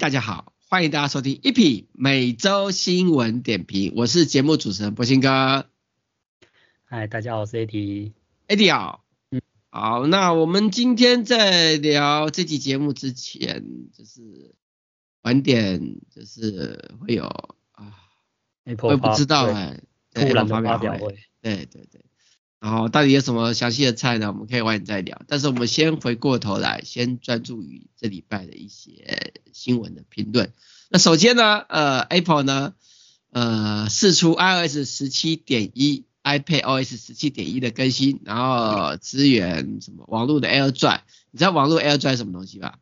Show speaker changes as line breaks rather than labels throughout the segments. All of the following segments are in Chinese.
哎，大家好，欢迎大家收听一匹每周新闻点评，我是节目主持人博兴哥。
嗨，大家好，我是
AD，AD 好。嗯，好，那我们今天在聊这期节目之前，就是晚点，就是会有啊，Apple 我也不知道哎，
突然发表会，
对对对。然后到底有什么详细的菜呢？我们可以晚点再聊。但是我们先回过头来，先专注于这礼拜的一些新闻的评论。那首先呢，呃，Apple 呢，呃，释出 iOS 十七点一、iPadOS 十七点一的更新，然后支援什么网络的 AirDrive。你知道网络 AirDrive 什么东西吧？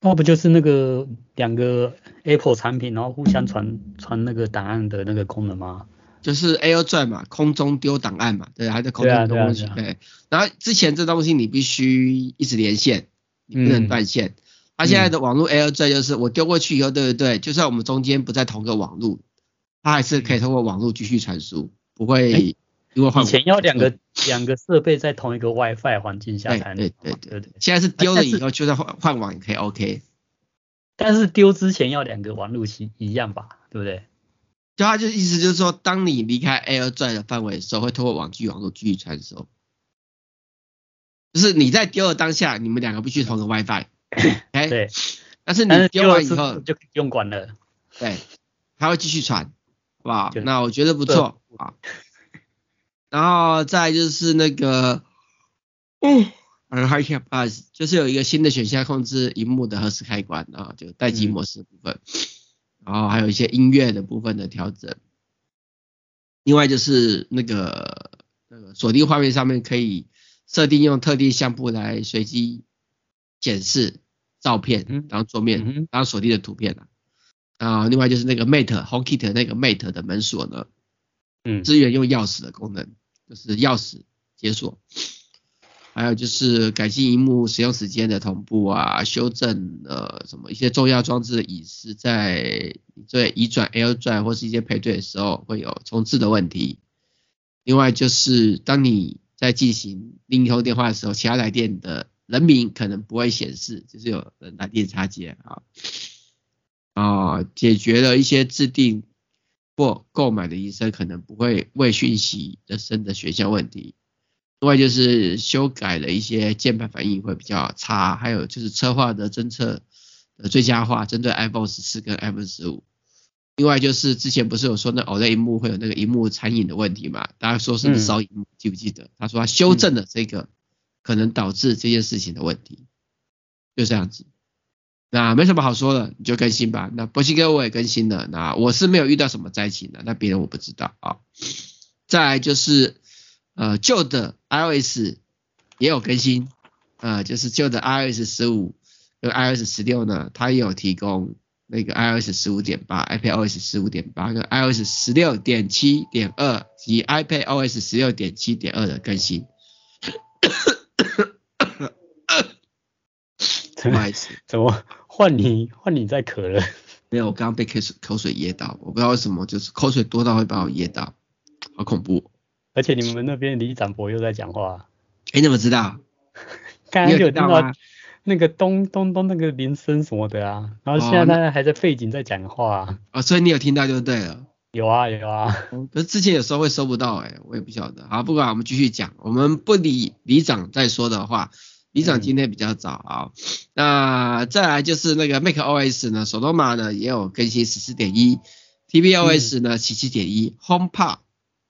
那不就是那个两个 Apple 产品，然后互相传传那个档案的那个功能吗？
就是 AirDrive 嘛，空中丢档案嘛，对，还在空中丢东西，对。然后之前这东西你必须一直连线，你不能断线。它、嗯啊、现在的网络 AirDrive 就是我丢过去以后，对不对？就算我们中间不在同个网络，它还是可以通过网络继续传输，不会因为换。以前
要两个两个设备在同一个 WiFi 环境下才能。
对对对对，现在是丢了以后，就算换换网也可以 OK。
但是丢之前要两个网络一一样吧，对不对？
就他就意思就是说，当你离开 AirDrive 的范围的时候，会通过网际网络继续传输。就是你在丢的当下，你们两个必须同个 WiFi。哎，对。但是你丢完以后
就不用管了。
对，它会继续传，好不好？那我觉得不错啊。然后再就是那个，嗯，HiCap Plus 就是有一个新的选项控制荧幕的何时开关啊，就待机模式的部分。嗯然后还有一些音乐的部分的调整，另外就是那个那个锁定画面上面可以设定用特定相簿来随机显示照片然后桌面然后锁定的图片啊。啊，另外就是那个 Mate HomeKit 那个 Mate 的门锁呢，嗯，支援用钥匙的功能，就是钥匙解锁。还有就是改进荧幕使用时间的同步啊，修正呃什么一些重要装置的隐私，在对移转 L 转或是一些配对的时候会有重置的问题。另外就是当你在进行另一通电话的时候，其他来电的人名可能不会显示，就是有人来电插接啊啊，解决了一些制定或购买的医生可能不会未讯息的生的选项问题。另外就是修改了一些键盘反应会比较差，还有就是策划的侦测的最佳化，针对 iPhone 十四跟 iPhone 十五。另外就是之前不是有说那 OLED 萤幕会有那个萤幕残影的问题嘛？大家说是不是烧萤幕，记不记得？他说他修正了这个可能导致这件事情的问题，就这样子。那没什么好说的，你就更新吧。那博鑫哥我也更新了，那我是没有遇到什么灾情的，那别人我不知道啊。再来就是。呃，旧的 iOS 也有更新，呃，就是旧的 iOS 十五跟 iOS 十六呢，它也有提供那个 iOS 十五点八、iPadOS 十五点八跟 iOS 十六点七点二及 iPadOS 十六点七点二的更新。
不好意思，怎么换你换你在咳了？
没有，我刚刚被口水口水噎到，我不知道为什么，就是口水多到会把我噎到，好恐怖。
而且你们那边李展博又在讲话，
哎，你怎么知道？
刚刚有听到那个咚咚咚那个铃声什么的啊，然后现在他还在背景在讲话啊，
哦，所以你有听到就对了。
有啊有啊，
可是之前有时候会收不到哎，我也不晓得。好，不管我们继续讲，我们不理李长在说的话，李长今天比较早啊。那再来就是那个 macOS 呢，Sonoma 呢也有更新十四点一，tvOS 呢十七点一，HomePod。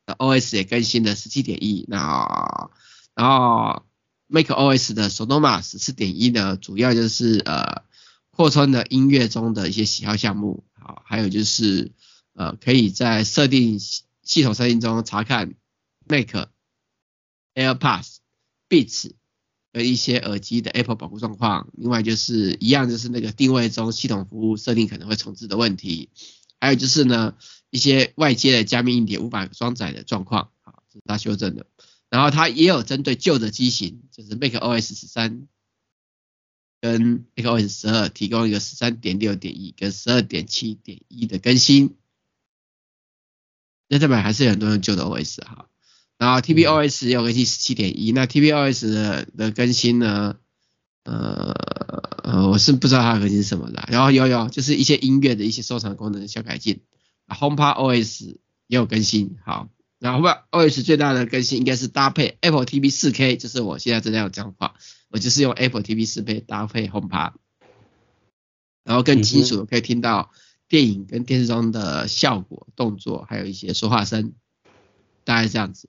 那 OS 也更新了十七点一，那然后 macOS 的 Sonoma 十四点一呢，主要就是呃扩充了音乐中的一些喜好项目，好，还有就是呃可以在设定系统设定中查看 Mac、AirPods、Beats 和一些耳机的 Apple 保护状况，另外就是一样就是那个定位中系统服务设定可能会重置的问题。还有就是呢，一些外接的加密硬碟无法装载的状况，好，这是它修正的。然后它也有针对旧的机型，就是 macOS 十三跟 macOS 十二提供一个十三点六点一跟十二点七点一的更新。那这边还是有很多用旧的 OS 哈。然后 TPOS 也有更新十七点一，那 TPOS 的的更新呢，呃呃，我是不知道它的核心是什么的。然后有有就是一些音乐的一些收藏功能的小改进。HomePod OS 也有更新，好，然后 HomePod OS 最大的更新应该是搭配 Apple TV 4K，就是我现在正在有讲话，我就是用 Apple TV 4K 搭配 HomePod，然后更清楚可以听到电影跟电视中的效果、动作，还有一些说话声，大概这样子。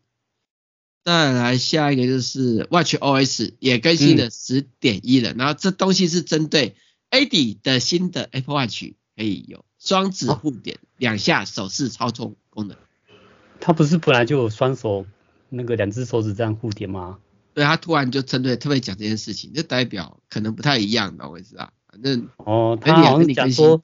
再来下一个就是 Watch OS 也更新了十点一了，然后这东西是针对 Eddie 的新的 Apple Watch 可以有。双指护点，两下手势操作功能。
它不是本来就有双手那个两只手指这样互点吗？
对，他突然就针对特别讲这件事情，就代表可能不太一样的，我意思啊。反正
哦，他好像讲说，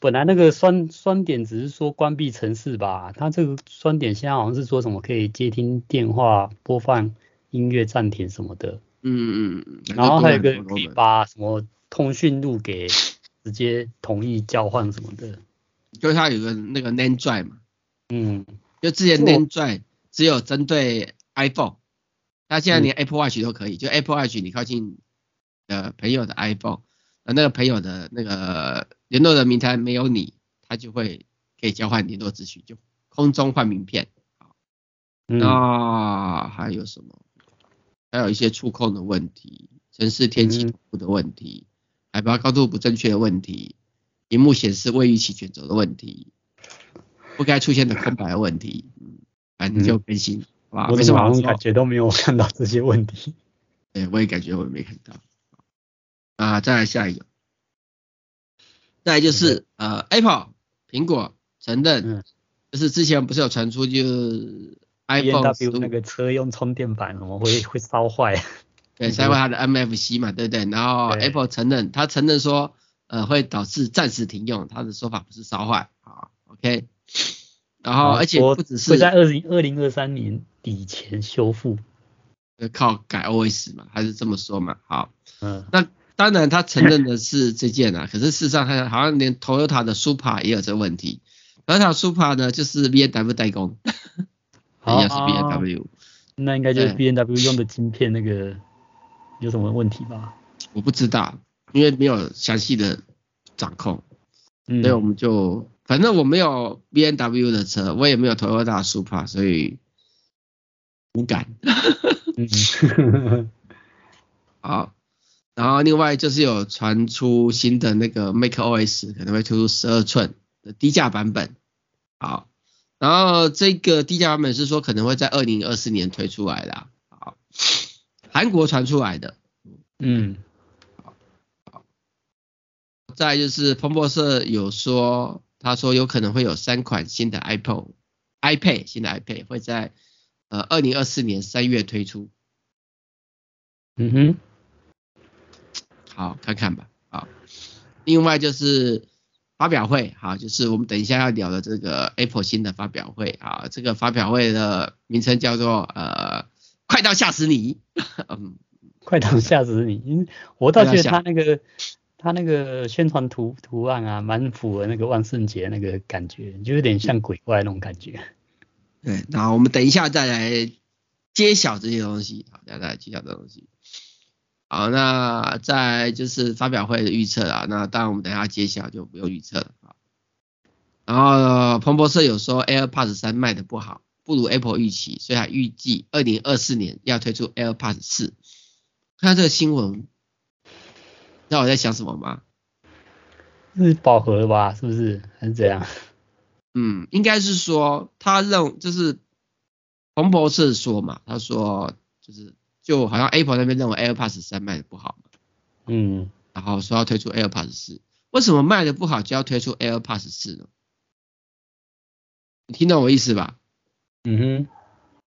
本来那个双双点只是说关闭程式吧，他这个双点现在好像是说什么可以接听电话、播放音乐、暂停什么的。
嗯嗯
嗯。然后还有一个可以把什么通讯录给。直接同意交换什么的，
就是它有个那个 name drive 嘛，
嗯，
就之前 name drive 只有针对 iPhone，它现在连 Apple Watch 都可以，嗯、就 Apple Watch 你靠近呃朋友的 iPhone，那个朋友的那个联络的名单没有你，他就会可以交换联络资讯，就空中换名片。那、嗯啊、还有什么？还有一些触控的问题，城市天气图的问题。嗯海拔高度不正确的问题，萤幕显示未预期卷轴的问题，不该出现的空白的问题，嗯，反正就更新，好吧？
我怎么感觉都没有看到这些问题？
对，我也感觉我也没看到。啊，再来下一个，再来就是呃，Apple 苹果承认，嗯、就是之前不是有传出就是 iPhone
那个车用充电板会会烧坏？
对，烧坏它的 MFC 嘛，对不对？然后 Apple 承认，他承认说，呃，会导致暂时停用，他的说法不是烧坏，啊，OK。然后而且不只是
会在二零二零二三年底前修复，
靠改 OS 嘛，还是这么说嘛？好，嗯，那当然他承认的是这件啊，可是事实上他好像连 Toyota 的 Supra 也有这个问题，Toyota Supra 呢就是 BMW 代工，也是 BMW，
那应该就是 B N W 用的晶片那个。有什么问题吧？
我不知道，因为没有详细的掌控，嗯，所以我们就反正我没有 B N W 的车，我也没有 Toyota Supra，所以无感。嗯，好，然后另外就是有传出新的那个 macOS 可能会推出十二寸的低价版本，好，然后这个低价版本是说可能会在二零二四年推出来的，好。韩国传出来的，
嗯，
再就是彭博社有说，他说有可能会有三款新的 iPhone、iPad 新的 iPad 会在呃二零二四年三月推出，
嗯哼，
好，看看吧，好，另外就是发表会，好，就是我们等一下要聊的这个 Apple 新的发表会，啊，这个发表会的名称叫做呃。快到吓死你！嗯，
快到吓死你！我倒觉得他那个他那个宣传图图案啊，蛮符合那个万圣节那个感觉，就有点像鬼怪那种感觉。
对，那我们等一下再来揭晓这些东西，好，再来揭晓这东西。好，那再就是发表会的预测啊，那当然我们等一下揭晓就不用预测了啊。然后彭博社有说 AirPods 三卖的不好。不如 Apple 预期，所以他预计二零二四年要推出 AirPods 四。看这个新闻，知道我在想什么吗？
是饱和了吧？是不是？还是怎样？
嗯，应该是说他认就是彭博士说嘛，他说就是就好像 Apple 那边认为 AirPods 三卖的不好嘛，
嗯，
然后说要推出 AirPods 四。为什么卖的不好就要推出 AirPods 四呢？你听懂我意思吧？
嗯哼，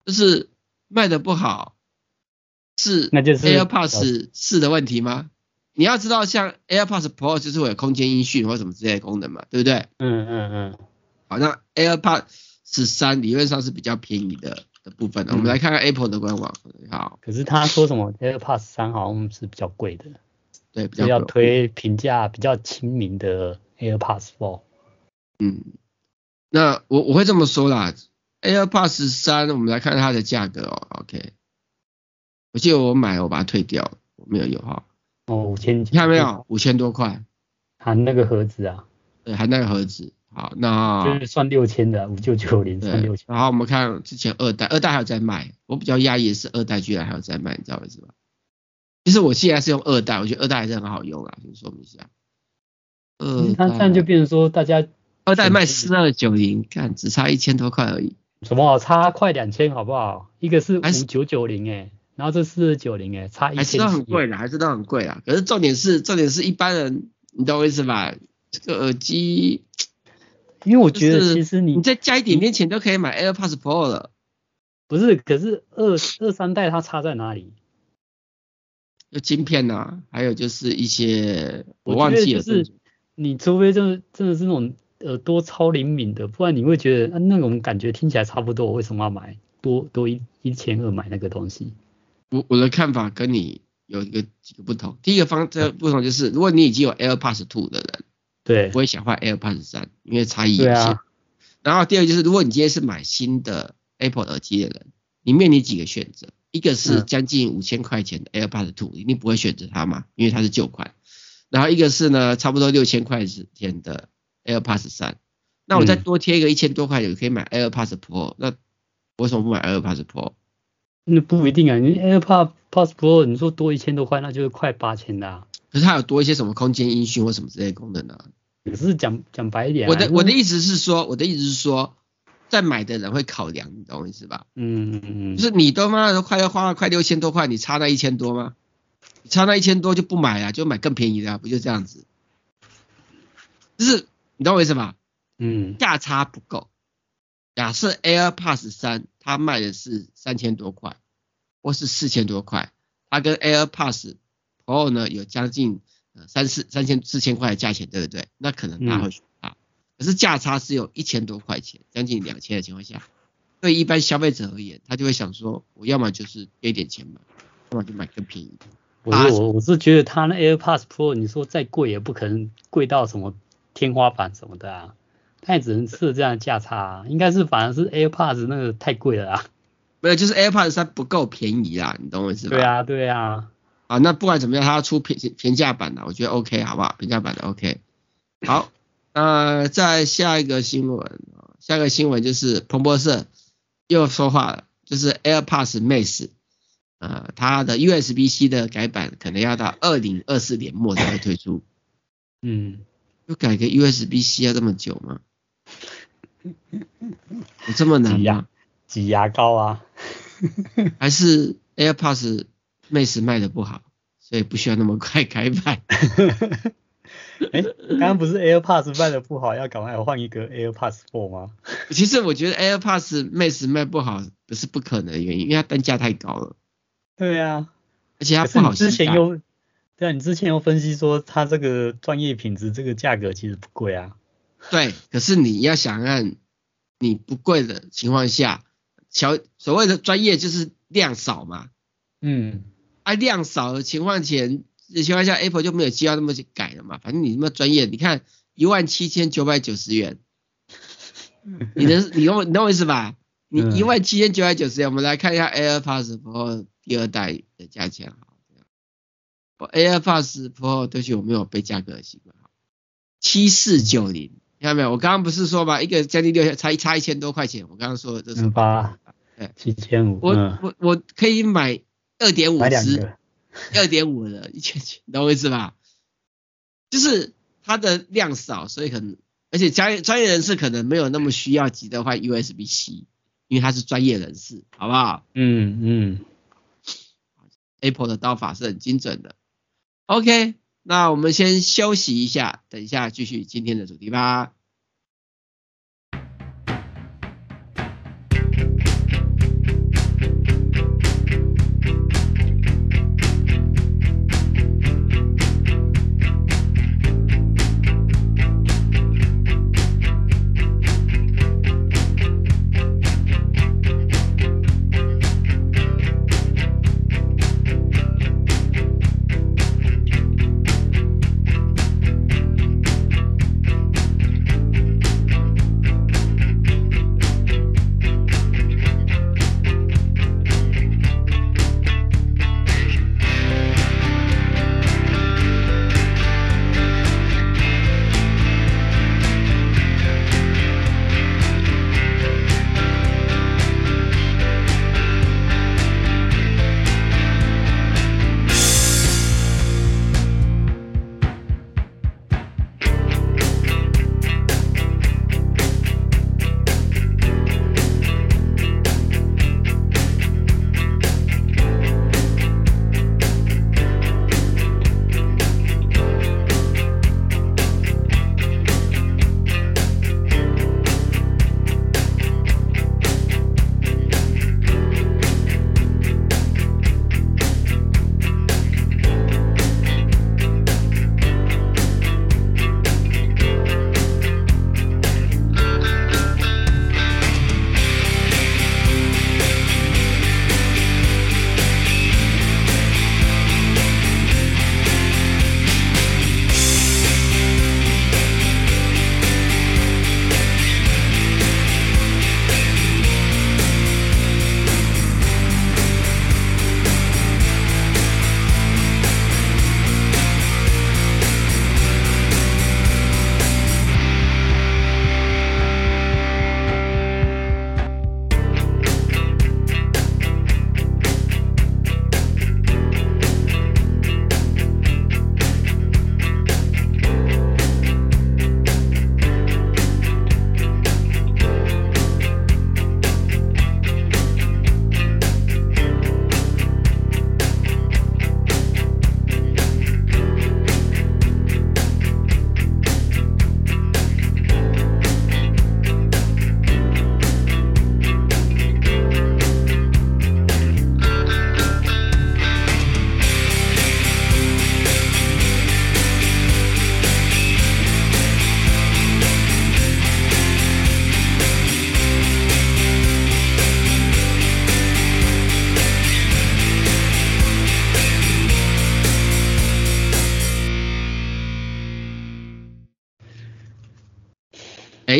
就是卖的不好，是
那就是
AirPods 四的问题吗？你要知道，像 AirPods Pro 就是会有空间音讯或什么之类的功能嘛，对不对？
嗯嗯嗯。
好，那 AirPods 三理论上是比较便宜的的部分的。嗯、我们来看看 Apple 的官网。好，
可是他说什么 AirPods 三好像是比较贵的，
对，比较
要推评价比较亲民的 AirPods Four。
嗯，那我我会这么说啦。AirPods 三，我们来看它的价格哦。OK，我记得我买了，我把它退掉，我没有油耗。
哦，五千
看没有？五千多块，
含那个盒子啊？
对，含那个盒子。好，那
就是算六千的，五九九零算六千。
然后我们看之前二代，二代还有在卖，我比较压抑的是二代居然还有在卖，你知道为什么？其实我现在是用二代，我觉得二代还是很好用啊，先说明一下。
呃，它这样就变成说大家
二代卖四二九零，看只差一千多块而已。
什么？差快两千好不好？一个是五九九零哎，然后这四二九零哎，差一千。还是都
很贵的，还是都很贵啊。可是重点是，重点是一般人，你懂我意思吧？这个耳机，
因为我觉得其实你
你再加一点点钱都可以买 AirPods Pro 了。
不是，可是二二三代它差在哪里？
有晶片呐、啊，还有就是一些我忘记了。
就是你除非就是真的是那种耳朵超灵敏的，不然你会觉得那种感觉听起来差不多，我为什么要买多多一一千二买那个东西？
我我的看法跟你有一个几个不同。第一个方这不同就是，如果你已经有 AirPods Two 的人，
对，
不会想换 AirPods 三，因为差异有限。啊、然后第二个就是，如果你今天是买新的 Apple 耳机的人，你面临几个选择。一个是将近五千块钱的 AirPods Two，一定不会选择它嘛，因为它是旧款。然后一个是呢，差不多六千块钱的 AirPods 三，那我再多贴一个一千多块钱，可以买 AirPods Pro。那为什么不买 AirPods Pro？
那不一定啊，你 AirPods Pro 你说多一千多块，那就是快八千的啊。
可是它有多一些什么空间音讯或什么之类的功能呢？
可是讲讲白一点啊，
我的我的意思是说，我的意思是说。在买的人会考量，你懂我意思吧？
嗯嗯嗯，
就是你都妈的快要花了快六千多块，你差那一千多吗？你差那一千多就不买啊，就买更便宜的，不就这样子？就是你懂我意思吧？
嗯，
价差不够。假设 AirPods 三它卖的是三千多块，或是四千多块，它跟 AirPods Pro 呢有将近三四三千四千块的价钱，对不对？那可能他会选。可是价差是有一千多块钱，将近两千的情况下，对一般消费者而言，他就会想说，我要么就是给点钱嘛，要么就买更便宜的。
我是我我是觉得它那 AirPods Pro，你说再贵也不可能贵到什么天花板什么的啊，他也只能设这样的价差啊，应该是反而是 AirPods 那个太贵了啊。
没有，就是 AirPods 它不够便宜啊，你懂我意思吧？
对啊，对啊。
啊，那不管怎么样，它要出平平价版的，我觉得 OK，好不好？平价版的 OK。好。呃，再下一个新闻，下一个新闻就是彭博社又说话了，就是 AirPods Max，呃，它的 USB-C 的改版可能要到二零二四年末才会推出。
嗯，
又改个 USB-C 要这么久吗？有 这么难吗？
挤牙膏啊？
还是 AirPods Max 卖的不好，所以不需要那么快开卖？
哎，刚刚不是 AirPods 卖的不好，要赶快换一个 AirPods Four 吗？
其实我觉得 AirPods Max 卖不好不是不可能的原因，因为它单价太高了。
对啊，
而且它不好。
之前又对啊，你之前又分析说它这个专业品质，这个价格其实不贵啊。
对，可是你要想看你不贵的情况下，小所谓的专业就是量少嘛。
嗯，
啊，量少的情况前。的情况下，Apple 就没有必要那么去改了嘛。反正你那么专业，你看一万七千九百九十元，你能你懂你懂我意思吧？你一万七千九百九十元，我们来看一下 AirPods Pro 第二代的价钱好。AirPods Pro 对不起，我没有背价格的习惯。七四九零，看到没有？我刚刚不是说嘛，一个将近六千，差一差一千多块钱。我刚刚说的这是
八，对，七千五。
我我我可以买二点五支。二点五的一千七，懂我意思吧？就是它的量少，所以可能，而且专业专业人士可能没有那么需要急着换 USB-C，因为他是专业人士，好不好？
嗯嗯。
Apple 的刀法是很精准的。OK，那我们先休息一下，等一下继续今天的主题吧。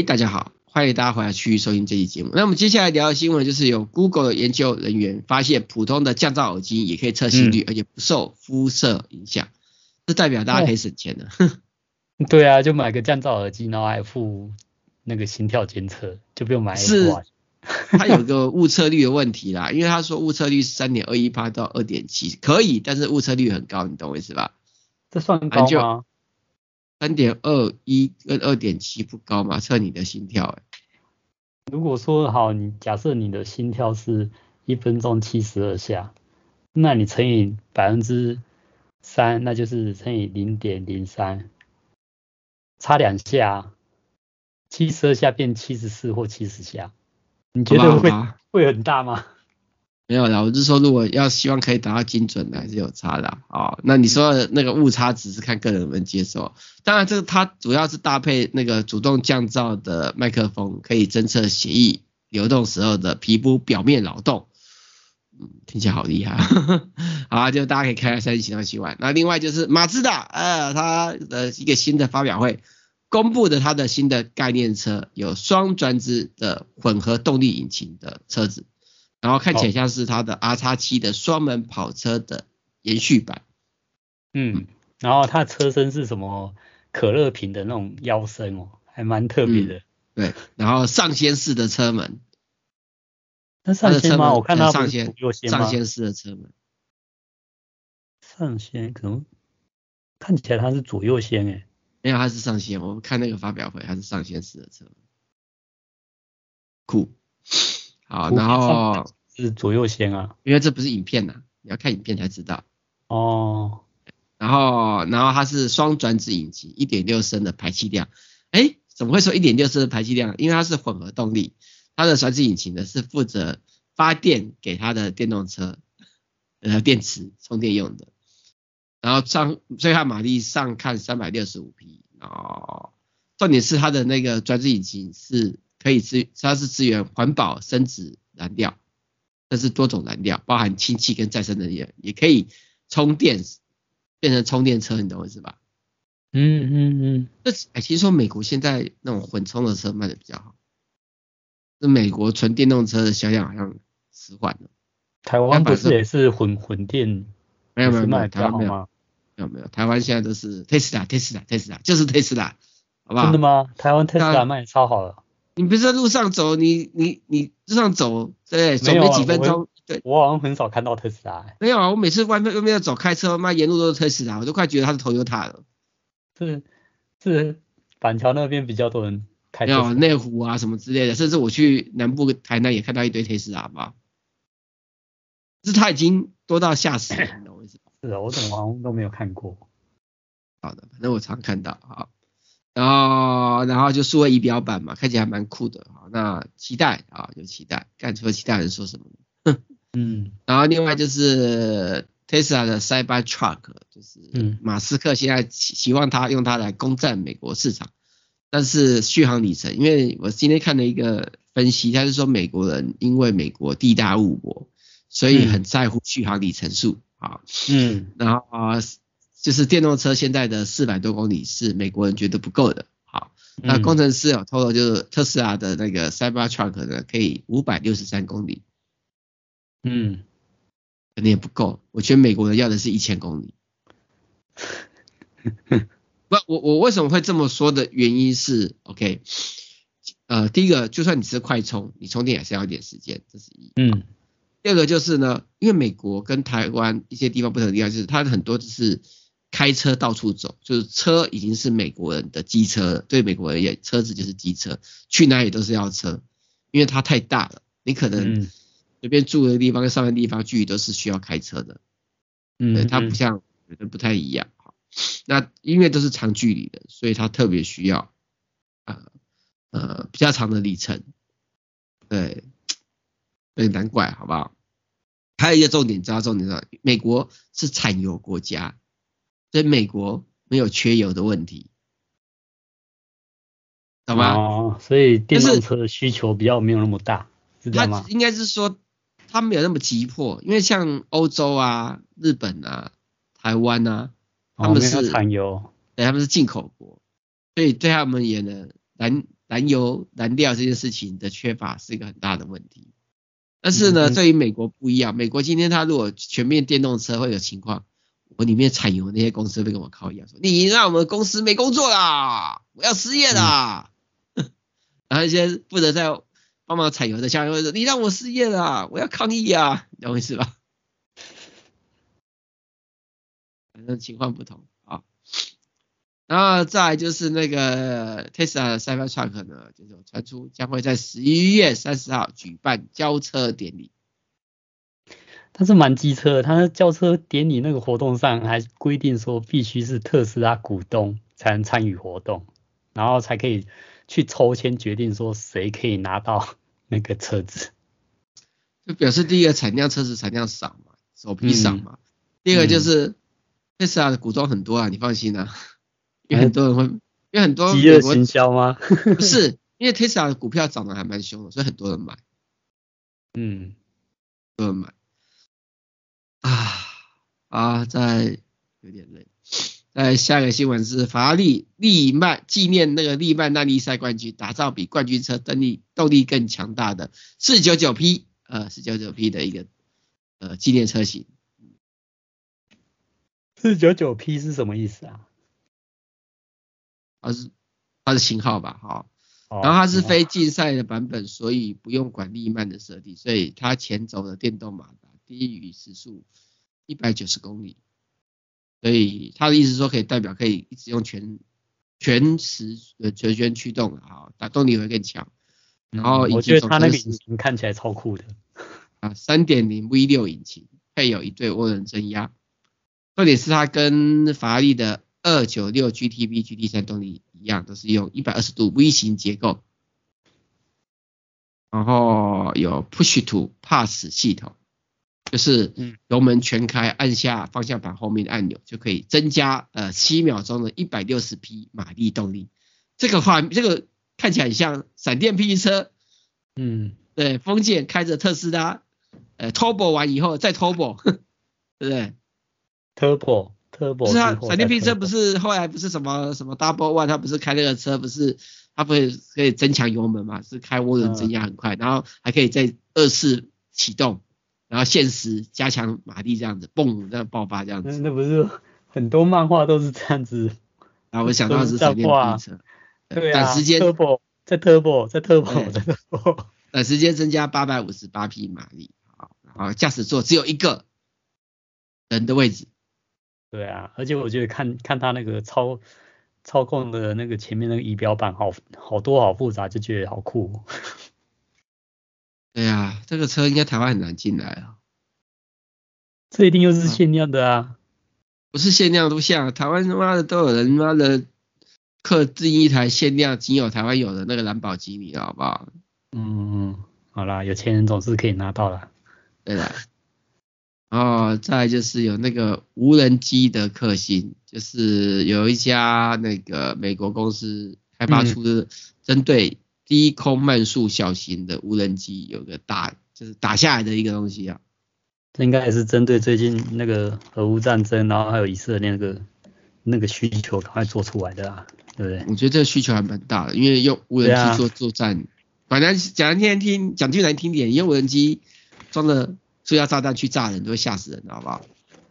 大家好，欢迎大家回来继续收听这期节目。那我们接下来聊的新闻就是有 Google 的研究人员发现，普通的降噪耳机也可以测心率，嗯、而且不受肤色影响，这代表大家可以省钱了。
哦、对啊，就买个降噪耳机，然后还附那个心跳监测，就不用买。
是，它有个误测率的问题啦，因为他说误测率是三点二一八到二点七，可以，但是误测率很高，你懂我意思吧？
这算高吗？
三点二一跟二点七不高嘛？测你的心跳，欸，
如果说好，你假设你的心跳是一分钟七十二下，那你乘以百分之三，那就是乘以零点零三，差两下，七十二下变七十四或七十下，你觉得会会很大吗？
没有啦，我是说，如果要希望可以达到精准的，还是有差的啊、哦。那你说的那个误差只是看个人能接受。当然，这个它主要是搭配那个主动降噪的麦克风，可以侦测血液流动时候的皮肤表面扰动。嗯，听起来好厉害。好啊，就大家可以看一下三星到七万。那另外就是马自达，呃，它的一个新的发表会，公布的它的新的概念车，有双转子的混合动力引擎的车子。然后看起来像是它的 R 叉七的双门跑车的延续版，
嗯，然后它车身是什么可乐瓶的那种腰身哦，还蛮特别的，
嗯，对，然后上掀式的车门，
那上掀吗？我看到
上掀，上掀式的车门，
上掀可能看起来它是左右掀诶，
没有，它是上掀，我们看那个发表会，它是上掀式的车门，酷。好，然后
是左右先啊，
因为这不是影片呐、啊，你要看影片才知道。
哦，
然后，然后它是双转子引擎，一点六升的排气量。哎，怎么会说一点六升的排气量？因为它是混合动力，它的转子引擎呢是负责发电给它的电动车，呃，电池充电用的。然后上最大马力上看三百六十五匹。哦，重点是它的那个转子引擎是。可以支，它是支援环保生质燃料，但是多种燃料，包含氢气跟再生能源，也可以充电，变成充电车，你懂我意思吧？
嗯嗯嗯。
那哎，其实说美国现在那种混充的车卖的比较好，那美国纯电动车的销量好像迟缓了。
台湾不是也是混混电？
没有没有没有，台湾没有，没有没有，台湾现在都是特斯拉特斯拉特斯拉，就是特斯拉，好不好？
真的吗？台湾特斯拉卖的超好了。
你不是在路上走，你你你路上走，对，走没几分钟，对，
我好像很少看到特斯拉。
没有啊，我每次外面外面要走开车，妈沿路都是特斯拉，我都快觉得它是 Toyota 了。
是是，板桥那边比较多人开。
没有内湖啊什么之类的，甚至我去南部台南也看到一堆特斯拉吧。是它已经多到吓死人了，为什么？
是啊，我怎么好像都没有看过。
好的，反正我常看到，好。然后，然后就数位仪表板嘛，看起来还蛮酷的。啊，那期待啊，有期待。干除了期待人说什么嗯。然后另外就是 Tesla 的 Cybertruck，就是马斯克现在希望他用它来攻占美国市场，但是续航里程，因为我今天看了一个分析，他是说美国人因为美国地大物博，所以很在乎续航里程数。好，嗯。然后啊。就是电动车现在的四百多公里是美国人觉得不够的，好，那工程师有透露就是特斯拉的那个 Cybertruck 呢可以五百六十三公里，嗯，肯定也不够，我觉得美国人要的是一千公里。不，我我为什么会这么说的原因是，OK，呃，第一个就算你是快充，你充电也是要一点时间，这是一，嗯，第二个就是呢，因为美国跟台湾一些地方不同的地方就是它很多就是。开车到处走，就是车已经是美国人的机车，对美国人而言，车子就是机车，去哪里都是要车，因为它太大了，你可能随便住的地方跟上班地方距离都是需要开车的，嗯，对，它不像不太一样，那因为都是长距离的，所以它特别需要，呃呃比较长的里程，对，所以难怪好不好？还有一个重点，知道重点知道美国是产油国家。所以美国没有缺油的问题，懂吗？
哦，所以电动车的需求比较没有那么大，是这样吗？
应该是说它没有那么急迫，因为像欧洲啊、日本啊、台湾啊，他们是
产油，
对，他们是进口国，所以对他们而言呢，燃燃油燃料这件事情的缺乏是一个很大的问题。但是呢，对于美国不一样，美国今天它如果全面电动车会有情况，我里面产油那些公司会跟我靠一样说，你让我们公司没工作啦，我要失业啦。然后一些负责在帮忙采油的下面会说，你让我失业啦，我要抗议啊，你懂我意思吧？反正情况不同啊。然后再就是那个 Tesla 的 Cybertruck 呢，就是传出将会在十一月三十号举办交车典礼。
它是蛮机车的，它的交车典礼那个活动上还规定说，必须是特斯拉股东才能参与活动，然后才可以去抽签决定说谁可以拿到那个车子。
就表示第一个产量车子产量少嘛，首批少嘛。嗯、第二个就是特斯拉的股东很多啊，你放心啊。因为很多人会，因为很多
饥饿营销吗？
不是，因为特斯拉的股票涨得还蛮凶的，所以很多人买。嗯，多人买。啊啊，在有点累。在下一个新闻是法拉利利曼纪念那个利曼耐力赛冠军，打造比冠军车动力动力更强大的四九九 P 呃四九九 P 的一个呃纪念车型。
四九九 P 是什么意思啊？
它是它的型号吧，好，然后它是非竞赛的版本，所以不用管利曼的设定，所以它前轴的电动马达低于时速一百九十公里，所以它的意思说可以代表可以一直用全全时的全圈驱动，啊，打动力会更强。然后
我觉得它那个引擎看起来超酷的，
啊，三点零 V 六引擎配有一对涡轮增压，重点是它跟法拉利的。二九六 GTB GT 三动力一样，都是用一百二十度 V 型结构，然后有 Push to Pass 系统，就是油门全开，按下方向盘后面的按钮就可以增加呃七秒钟的一百六十匹马力动力。这个画这个看起来很像闪电霹雳车，嗯，对，封建开着特斯拉，呃，Turbo 完以后再 Turbo，对不对
？Turbo Turbo。
是啊，闪电霹雳车不是后来不是什么什么 Double One，他不是开那个车不是，它不会可以增强油门嘛？是开涡轮增压很快，嗯、然后还可以再二次启动，然后限时加强马力这样子，嘣这样爆发这样子。
那不是很多漫画都是这样子。
然后我想到的是闪电霹雳车，
对啊，
短时间
Turbo 在 Turbo 在 Turbo 在 Turbo，
短时间增加八百五十八匹马力，好，然后驾驶座只有一个人的位置。
对啊，而且我觉得看看他那个操操控的那个前面那个仪表板好好多好复杂，就觉得好酷。
对啊，这个车应该台湾很难进来啊。
这一定又是限量的啊？啊
不是限量都像台湾他妈的都有人妈的刻制一台限量仅有台湾有的那个蓝宝基尼，好不好？
嗯，好啦，有钱人总是可以拿到啦。
对啦。哦，再来就是有那个无人机的克星，就是有一家那个美国公司开发出的针对低空慢速小型的无人机，有个打就是打下来的一个东西啊。
这应该也是针对最近那个俄乌战争，然后还有以色列那个那个需求赶快做出来的啊，对不对？
我觉得这个需求还蛮大的，因为用无人机做作战，反正讲难听听，讲句难听点，用无人机装的。塑料炸弹去炸人都会吓死人，好不好？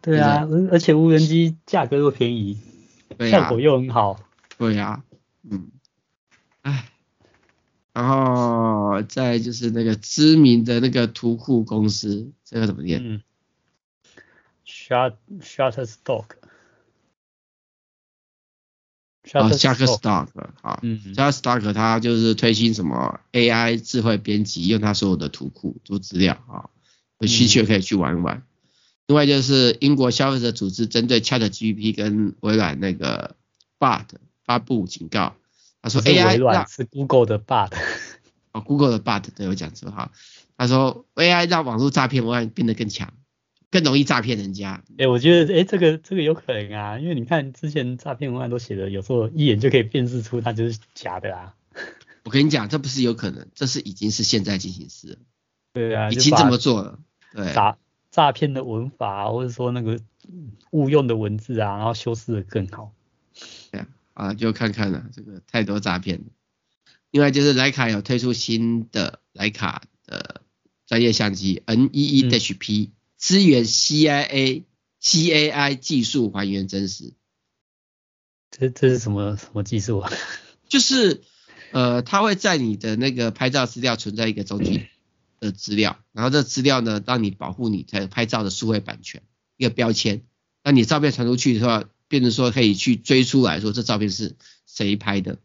对啊，而而且无人机价格又便宜，对啊，效果又很好。
对呀，嗯，哎，然后再就是那个知名的那个图库公司，这个怎么念？嗯
，Shut Shutterstock。
啊，Shutterstock，好，嗯，Shutterstock 它就是推行什么 AI 智慧编辑，用它所有的图库做资料啊。有兴趣可以去玩玩。另外就是英国消费者组织针对 ChatGPT 跟微软那个 Bard 发布警告，他说 AI
让是 Google 的 Bard，
哦 Google 的 Bard 都有讲错哈。他说 AI 让网络诈骗文案变得更强，更容易诈骗人家。
哎、欸，我觉得哎、欸、这个这个有可能啊，因为你看之前诈骗文案都写的有时候一眼就可以辨识出它就是假的啊。
我跟你讲，这不是有可能，这是已经是现在进行时了。
对啊，
已经这么做了。对，
诈诈骗的文法，或者说那个误用的文字啊，然后修饰的更好。
对啊，啊，就看看了，这个太多诈骗了。另外就是徕卡有推出新的徕卡的专业相机 N11-P，支援 CIA CAI 技术还原真实。
这这是什么什么技术啊？
就是呃，它会在你的那个拍照资料存在一个中继的资料，然后这资料呢，让你保护你在拍照的数位版权一个标签。那你照片传出去的话，变成说可以去追出来说这照片是谁拍的，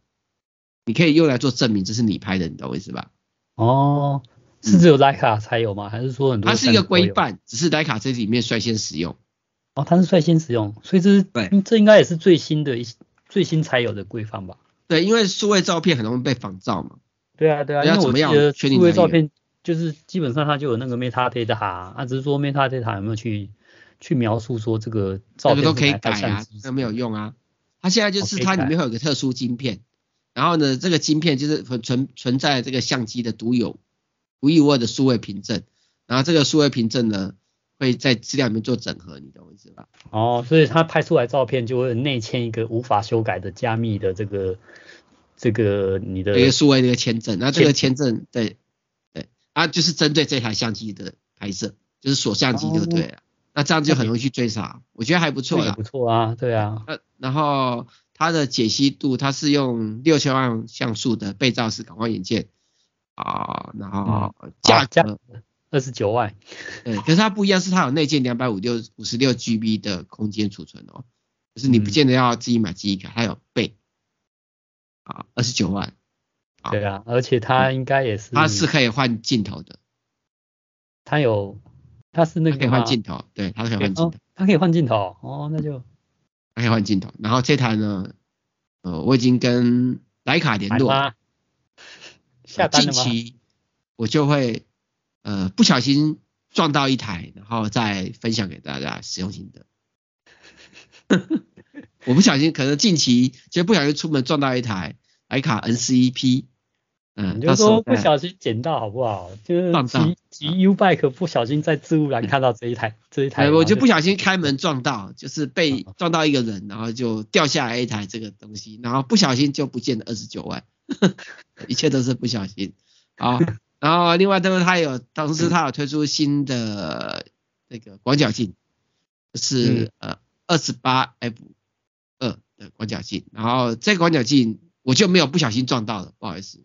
你可以用来做证明，这是你拍的，你懂我意思吧？
哦，是只有徕卡才有吗？还是说很多？
它是一个规范，只是徕卡这里面率先使用。
哦，它是率先使用，所以这是对，这应该也是最新的一最新才有的规范吧？
对，因为数位照片很容易被仿造嘛。
对啊，对啊，因为我记得数位照片就是基本上它就有那个 metadata 啊，只是说 metadata 有没有去。去描述说这个照片
都可以改啊，那没有用啊。它现在就是它里面会有个特殊晶片，然后呢，这个晶片就是存存在这个相机的独有独一无二的数位凭证，然后这个数位凭证呢会在资料里面做整合，你懂我意思吧？
哦，所以它拍出来照片就会内嵌一个无法修改的加密的这个这个你的
一个数位的一个签证，那这个签证对对啊，就是针对这台相机的拍摄，就是锁相机就对了。哦那这样就很容易去追查，我觉得还不错啦。
不错啊，对啊。
那然后它的解析度，它是用六千万像素的背照式感光元件啊，然后价格
二十九万。
对，可是它不一样，是它有内建两百五六五十六 GB 的空间储存哦，就是你不见得要自己买记忆卡，它有备啊，二十九万。
对啊，而且它应该也是。
它是可以换镜头的。
它有。它是那个
可以换镜头，对，它可以换镜头，
它可以换镜头，哦，那就
它可以换镜头。然后这台呢，呃，我已经跟徕卡联络，
下？
近期我就会呃不小心撞到一台，然后再分享给大家使用心得。我不小心，可能近期就不小心出门撞到一台徕卡 N11P。
嗯，就是说不小心捡到好不好？就是骑骑 U bike 不小心在置物栏看到这一台、嗯、这一台，
我就不小心开门撞到，就是被撞到一个人，然后就掉下来一台这个东西，然后不小心就不见了二十九万，一切都是不小心。好，然后另外他们他有同时他有推出新的那个广角镜，就是呃二十八 F 二的广角镜，然后这个广角镜。我就没有不小心撞到了，不好意思。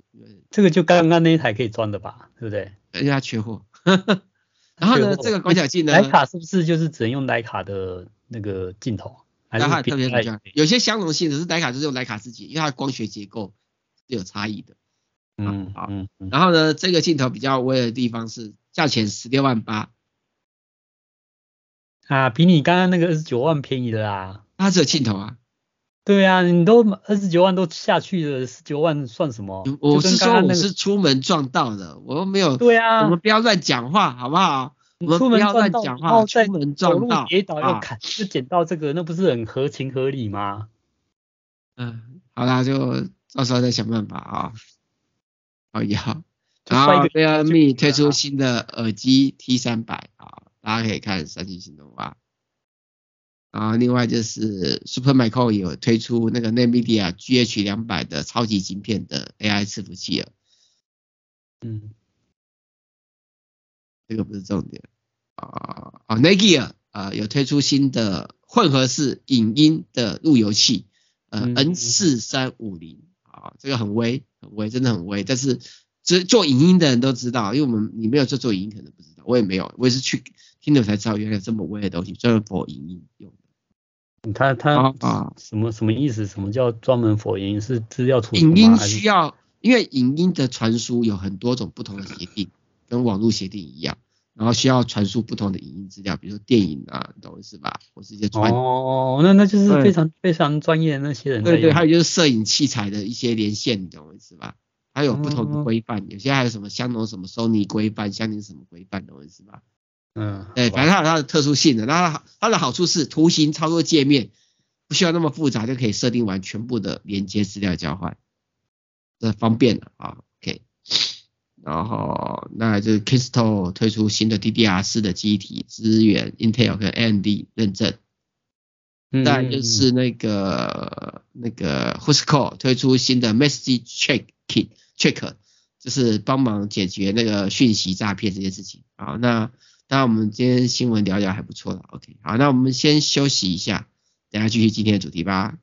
这个就刚刚那一台可以装的吧，对不对？
人家缺货。然后呢，这个广角镜呢？
徕卡是不是就是只能用徕卡的那个镜头？
徕卡特别特有些相容性，只是徕卡就是用徕卡自己，因为它的光学结构是有差异的。
嗯，好。
然后呢，这个镜头比较威的地方是价钱十六万八。
啊，比你刚刚那个二十九万便宜的啦。
它只有镜头啊。
对啊，你都二十九万都下去了，十九万算什么？
我是说我是出门撞到的，我又没有。
对啊，
我们不要乱讲话，好不好？我们不要乱讲话。出门撞到，
跌倒要砍，就捡到这个，那不是很合情合理吗？
嗯，好啦，就到时候再想办法啊。好，以后。然后 Realme 推出新的耳机 T 三百啊，大家可以看三星行动吧。啊，另外就是 Supermicro 有推出那个 NVIDIA GH 两百的超级晶片的 AI 伺服器了。
嗯，
这个不是重点。啊啊，Netgear 啊有推出新的混合式影音的路由器，呃 N 四三五零啊，这个很微，很微，真的很微。但是只做影音的人都知道，因为我们你没有做做影音可能不知道，我也没有，我也是去听了才知道原来这么微的东西，专门 for 影音用。
他他啊什么什么意思？什么叫专门影音？是资料储存
影音需要，因为影音的传输有很多种不同的协定，跟网络协定一样，然后需要传输不同的影音资料，比如说电影啊，懂我意思吧？或是一些传
哦，那那就是非常非常专业的那些人。
对对，还有就是摄影器材的一些连线，你懂我意思吧？还有不同的规范，有些还有什么相同什么 Sony 规范，相应什么规范，懂我意思吧？
嗯，
对，反正它有它的特殊性的，那它它的好处是图形操作界面不需要那么复杂，就可以设定完全部的连接资料交换，这方便了啊。OK，然后那就是 Crystal 推出新的 DDR 四的记忆体，支援 Intel 跟 AMD 认证。嗯，再就是那个那个 Whisco 推出新的 Message Check Kit，check，就是帮忙解决那个讯息诈骗这件事情。啊，那那我们今天新闻聊聊还不错了。OK，好，那我们先休息一下，等下继续今天的主题吧。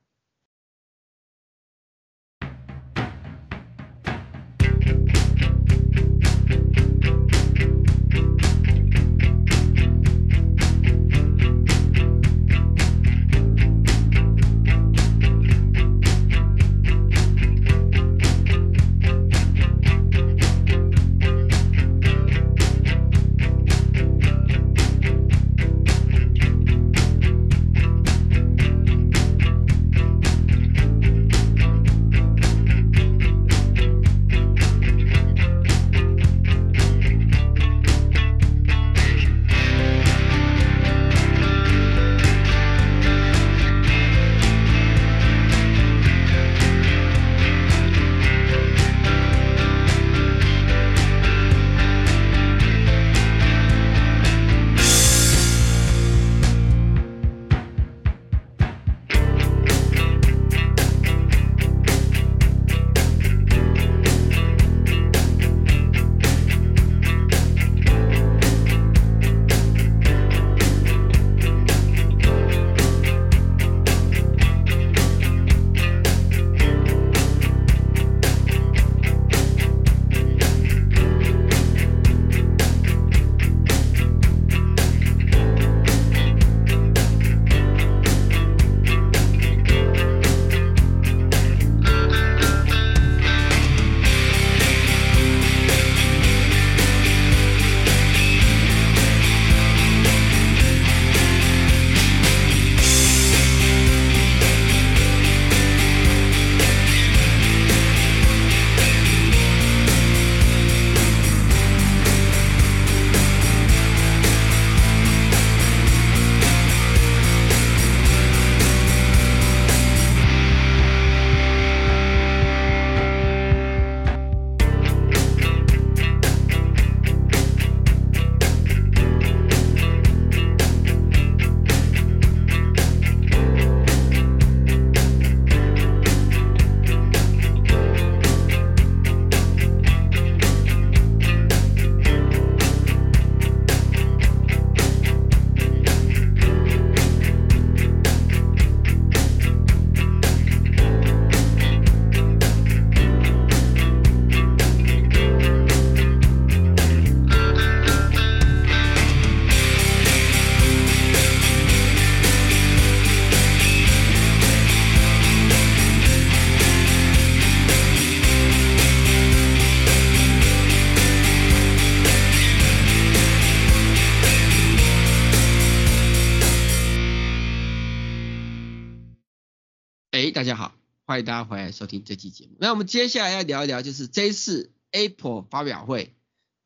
大家好，欢迎大家回来收听这期节目。那我们接下来要聊一聊，就是这一次 Apple 发表会，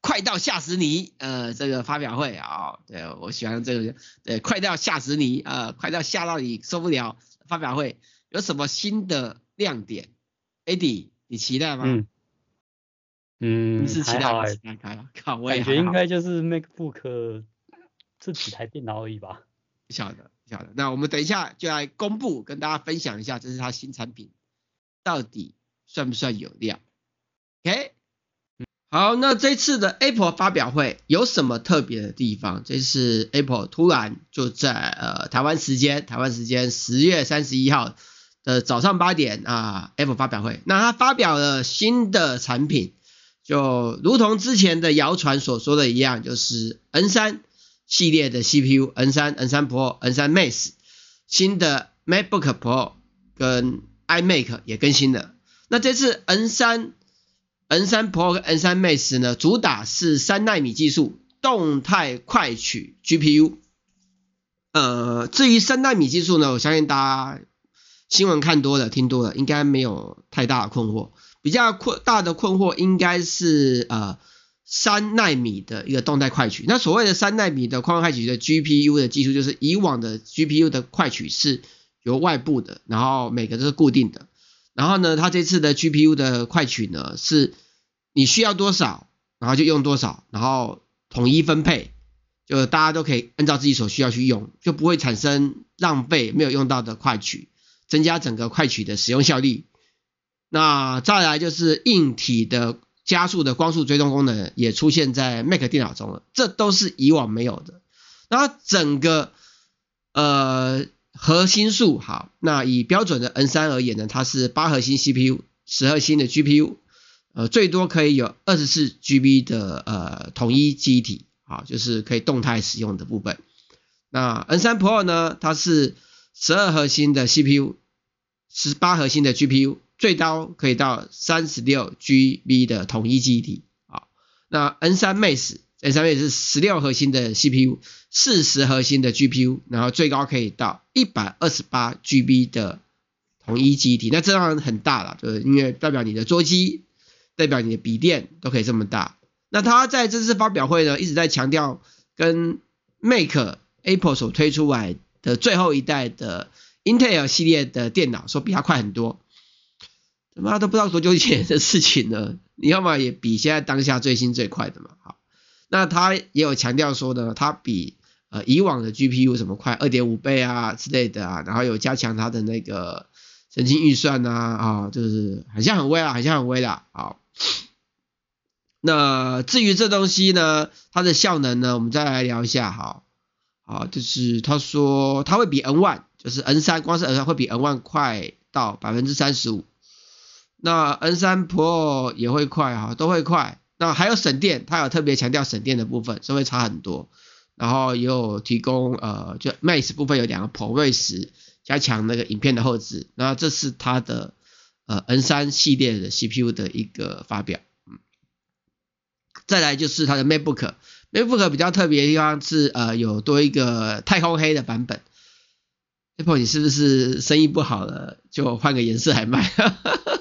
快到吓死你，呃，这个发表会啊、哦，对我喜欢这个，对，快到吓死你，呃，快到吓到你受不了。发表会有什么新的亮点？Eddie，你期待吗？
嗯，嗯，
你是期待吗？期待开了，靠，我也
感觉应该就是 MacBook 这几台电脑而已吧。
不晓得。那我们等一下就来公布，跟大家分享一下，这是它新产品到底算不算有料？OK，好，那这次的 Apple 发表会有什么特别的地方？这次 Apple 突然就在呃台湾时间，台湾时间十月三十一号的早上八点啊，Apple 发表会，那它发表了新的产品，就如同之前的谣传所说的一样，就是 N 三。系列的 CPU N3、N3 Pro、N3 Max，新的 MacBook Pro 跟 iMac 也更新了。那这次 N3、N3 Pro 跟 N3 Max 呢，主打是三纳米技术，动态快取 GPU。呃，至于三纳米技术呢，我相信大家新闻看多了、听多了，应该没有太大的困惑。比较困大的困惑应该是呃。三奈米的一个动态快取，那所谓的三奈米的快快取的 GPU 的技术，就是以往的 GPU 的快取是由外部的，然后每个都是固定的。然后呢，它这次的 GPU 的快取呢，是你需要多少，然后就用多少，然后统一分配，就大家都可以按照自己所需要去用，就不会产生浪费没有用到的快取，增加整个快取的使用效率。那再来就是硬体的加速的光速追踪功能也出现在 Mac 电脑中了，这都是以往没有的。那整个呃核心数好，那以标准的 N3 而言呢，它是八核心 CPU，十核心的 GPU，呃最多可以有二十四 GB 的呃统一记忆体，好，就是可以动态使用的部分。那 N3 Pro 呢，它是十二核心的 CPU，十八核心的 GPU，最高可以到三十六 GB 的统一记忆体，啊，那 N3 Max。N 3 Max 是十六核心的 CPU，四十核心的 GPU，然后最高可以到一百二十八 GB 的统一记忆体，那这当然很大了，就是因为代表你的桌机，代表你的笔电都可以这么大。那他在这次发表会呢，一直在强调跟 Mac Apple 所推出来的最后一代的 Intel 系列的电脑，说比它快很多，妈都不知道多久以前的事情了，你要么也比现在当下最新最快的嘛，好。那他也有强调说呢，它比呃以往的 GPU 什么快二点五倍啊之类的啊，然后有加强它的那个神经运算啊啊，就是很像很微啊，很像很微啦。好，那至于这东西呢，它的效能呢，我们再来聊一下哈。好，就是他说它会比 N One 就是 N3，光是 N3 会比 N One 快到百分之三十五。那 N3 Pro 也会快哈，都会快。那还有省电，它有特别强调省电的部分，是会差很多。然后也有提供呃，就 Max 部分有两个 ProRes 加强那个影片的后置。那这是它的呃 N3 系列的 CPU 的一个发表。嗯，再来就是它的 MacBook，MacBook 比较特别的地方是呃有多一个太空黑的版本。Apple 你是不是生意不好了，就换个颜色来卖？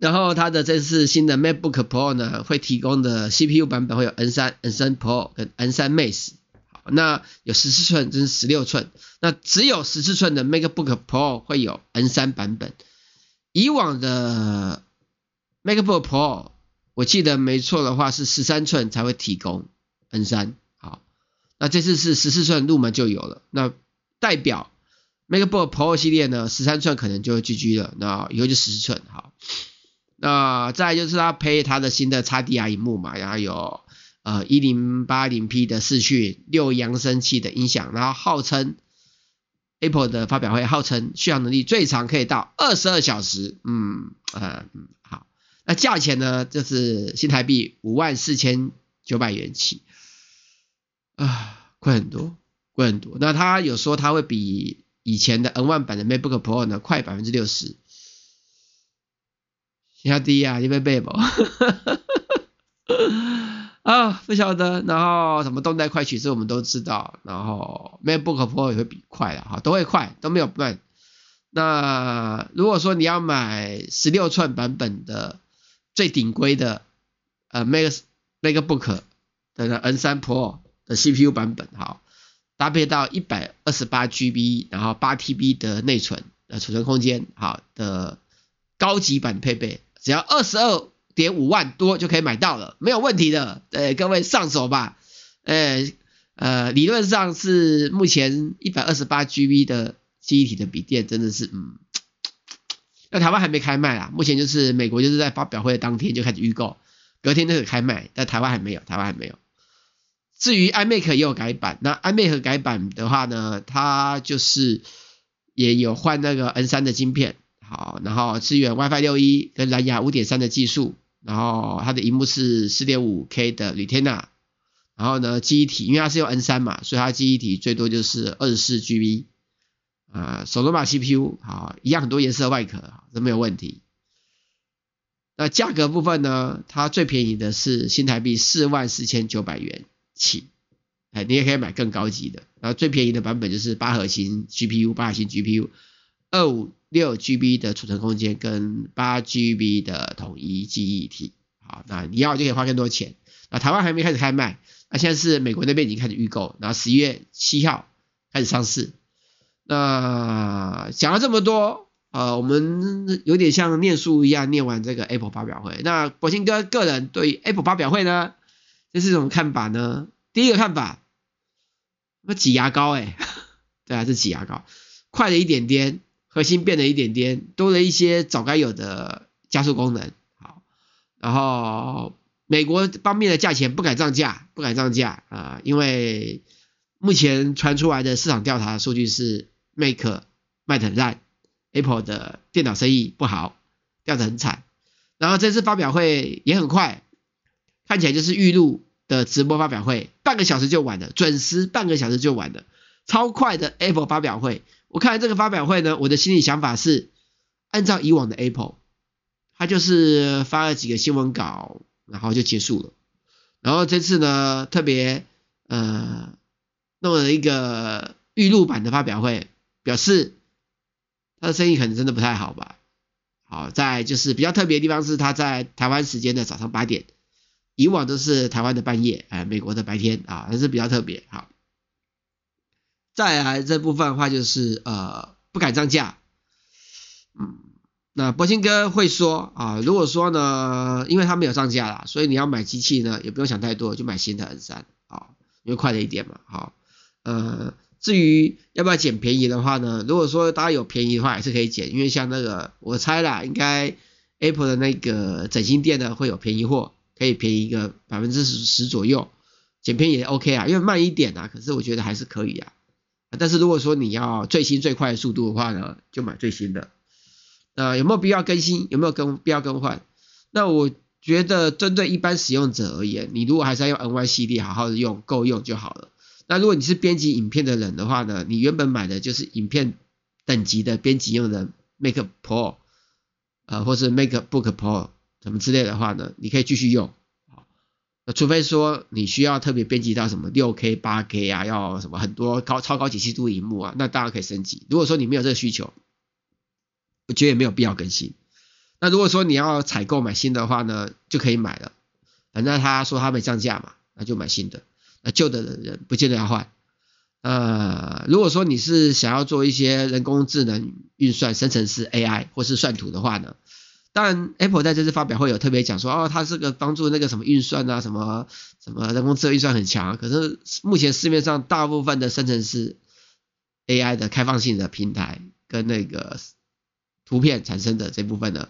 然后它的这次新的 MacBook Pro 呢，会提供的 CPU 版本会有 N3、N3 Pro 跟 N3 Max。好，那有十四寸，这是十六寸。那只有十四寸的 MacBook Pro 会有 N3 版本。以往的 MacBook Pro，我记得没错的话是十三寸才会提供 N3。好，那这次是十四寸入门就有了。那代表 MacBook Pro 系列呢，十三寸可能就会 GG 了。那以后就十四寸。好。那再就是它配它的新的 XDR 萤幕嘛，然后有呃 1080P 的视讯，六扬声器的音响，然后号称 Apple 的发表会号称续航能力最长可以到二十二小时，嗯呃嗯好，那价钱呢就是新台币五万四千九百元起，啊贵很多贵很多，那它有说它会比以前的 N 万版的 MacBook Pro 呢快百分之六十。压低啊，你被背不？啊，不晓得。然后什么动态快取，这我们都知道。然后 MacBook Pro 也会比快的哈，都会快，都没有慢。那如果说你要买十六寸版本的最顶规的呃 Mac MacBook 的 N 三 Pro 的 CPU 版本，好，搭配到一百二十八 GB，然后八 TB 的内存的储存空间，好的高级版配备。只要二十二点五万多就可以买到了，没有问题的。呃，各位上手吧。呃呃，理论上是目前一百二十八 GB 的记忆体的笔电真的是，嗯，那台湾还没开卖啊。目前就是美国就是在发表会当天就开始预购，隔天就可开卖，但台湾还没有，台湾还没有。至于 iMac 也有改版，那 iMac 改版的话呢，它就是也有换那个 N3 的晶片。好，然后支援 WiFi 六一跟蓝牙五点三的技术，然后它的荧幕是四点五 K 的 Retina，然后呢，记忆体因为它是用 N 三嘛，所以它记忆体最多就是二十四 GB，啊，索罗马 CPU 好，一样很多颜色外壳，都没有问题。那价格部分呢，它最便宜的是新台币四万四千九百元起，哎，你也可以买更高级的，然后最便宜的版本就是八核心 GPU，八核心 GPU，二五。六 GB 的储存空间跟八 GB 的统一记忆体，好，那你要就可以花更多钱。那台湾还没开始开卖，那现在是美国那边已经开始预购，然后十一月七号开始上市。那讲了这么多，呃，我们有点像念书一样念完这个 Apple 发表会。那博兴哥个人对 Apple 发表会呢，这是什么看法呢？第一个看法，那挤牙膏哎，对啊，是挤牙膏，快了一点点。核心变了一点点，多了一些早该有的加速功能。好，然后美国方面的价钱不敢涨价，不敢涨价啊、因为目前传出来的市场调查数据是 Mac 卖得很烂，Apple 的电脑生意不好，掉得很惨。然后这次发表会也很快，看起来就是预录的直播发表会，半个小时就完了，准时半个小时就完了，超快的 Apple 发表会。我看了这个发表会呢，我的心里想法是，按照以往的 Apple，他就是发了几个新闻稿，然后就结束了。然后这次呢，特别呃弄了一个预录版的发表会，表示他的生意可能真的不太好吧。好，在就是比较特别的地方是他在台湾时间的早上八点，以往都是台湾的半夜，哎，美国的白天啊，还是比较特别。好。再来这部分的话就是呃不敢涨价，嗯，那柏青哥会说啊，如果说呢，因为他没有涨价啦，所以你要买机器呢也不用想太多，就买新的 N3 啊，因为快了一点嘛，好，呃，至于要不要捡便宜的话呢，如果说大家有便宜的话也是可以捡，因为像那个我猜啦，应该 Apple 的那个整新店呢会有便宜货，可以便宜一个百分之十十左右，捡便宜也 OK 啊，因为慢一点啊，可是我觉得还是可以啊。但是如果说你要最新最快的速度的话呢，就买最新的。呃，有没有必要更新？有没有更必要更换？那我觉得针对一般使用者而言，你如果还是要用 N Y 系列好好的用，够用就好了。那如果你是编辑影片的人的话呢，你原本买的就是影片等级的编辑用的 Mac Pro，呃，或是 MacBook Pro 什么之类的话呢，你可以继续用。除非说你需要特别编辑到什么六 K、八 K 啊，要什么很多高超高解析度萤幕啊，那当然可以升级。如果说你没有这个需求，我觉得也没有必要更新。那如果说你要采购买新的话呢，就可以买了。反正他说他没降价嘛，那就买新的。那旧的人不见得要换。呃，如果说你是想要做一些人工智能运算、生成式 AI 或是算图的话呢，当然，Apple 在这次发表会有特别讲说，哦，它是个帮助那个什么运算啊，什么什么人工智能运算很强。可是目前市面上大部分的生成式 AI 的开放性的平台跟那个图片产生的这部分呢，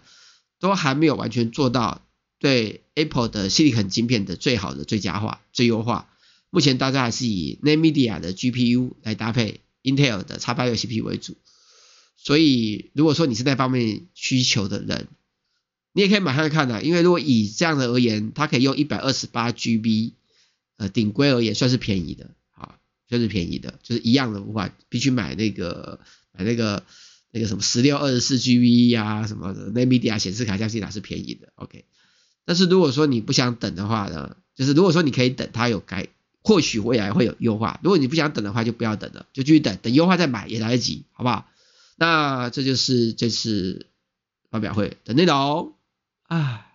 都还没有完全做到对 Apple 的 Silicon 晶片的最好的最佳化、最优化。目前大家还是以 NVIDIA 的 GPU 来搭配 Intel 的 X86 CPU 为主。所以如果说你是那方面需求的人，你也可以买看看的，因为如果以这样的而言，它可以用一百二十八 GB，呃，顶规而言算是便宜的，啊，算是便宜的，就是一样的话，必须买那个买那个那个什么十六二十四 GB 呀什么的，NVIDIA 显示卡相信它是便宜的，OK。但是如果说你不想等的话呢，就是如果说你可以等它有改，或许未来会有优化。如果你不想等的话，就不要等了，就继续等，等优化再买也来得及，好不好？那这就是这次发表会的内容。啊。